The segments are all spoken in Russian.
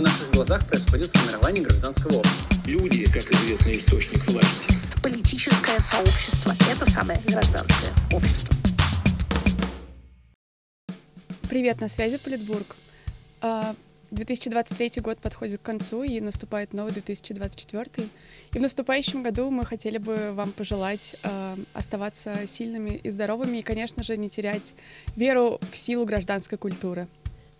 На наших глазах происходит формирование гражданского общества. Люди, как известный источник власти. Политическое сообщество – это самое гражданское общество. Привет, на связи Политбург. А, 2023 год подходит к концу, и наступает новый 2024. И в наступающем году мы хотели бы вам пожелать э, оставаться сильными и здоровыми, и, конечно же, не терять веру в силу гражданской культуры.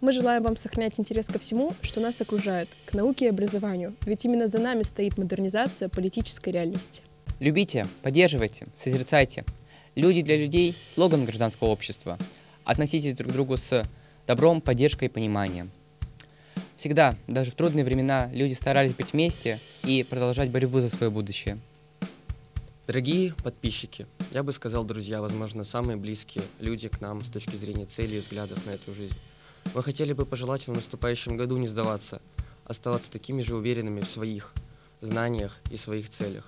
Мы желаем вам сохранять интерес ко всему, что нас окружает, к науке и образованию, ведь именно за нами стоит модернизация политической реальности. Любите, поддерживайте, созерцайте. Люди для людей – слоган гражданского общества. Относитесь друг к другу с добром, поддержкой и пониманием. Всегда, даже в трудные времена, люди старались быть вместе и продолжать борьбу за свое будущее. Дорогие подписчики, я бы сказал, друзья, возможно, самые близкие люди к нам с точки зрения целей и взглядов на эту жизнь. Мы хотели бы пожелать вам в наступающем году не сдаваться, оставаться такими же уверенными в своих знаниях и своих целях.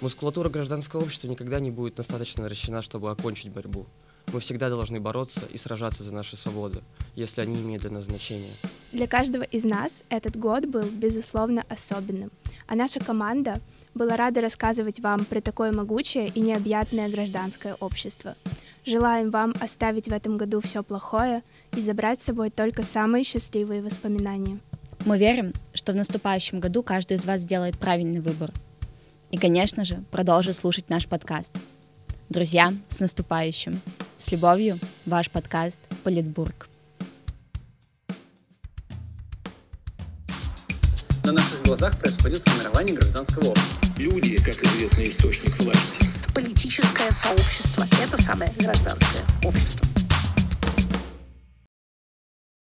Мускулатура гражданского общества никогда не будет достаточно наращена, чтобы окончить борьбу. Мы всегда должны бороться и сражаться за наши свободы, если они имеют для нас значение. Для каждого из нас этот год был, безусловно, особенным, а наша команда была рада рассказывать вам про такое могучее и необъятное гражданское общество. Желаем вам оставить в этом году все плохое и забрать с собой только самые счастливые воспоминания. Мы верим, что в наступающем году каждый из вас сделает правильный выбор. И, конечно же, продолжит слушать наш подкаст. Друзья, с наступающим! С любовью, ваш подкаст «Политбург». На наших глазах происходит формирование гражданского общества. Люди, как известный источник власти. Политическое сообщество – это самое гражданское общество.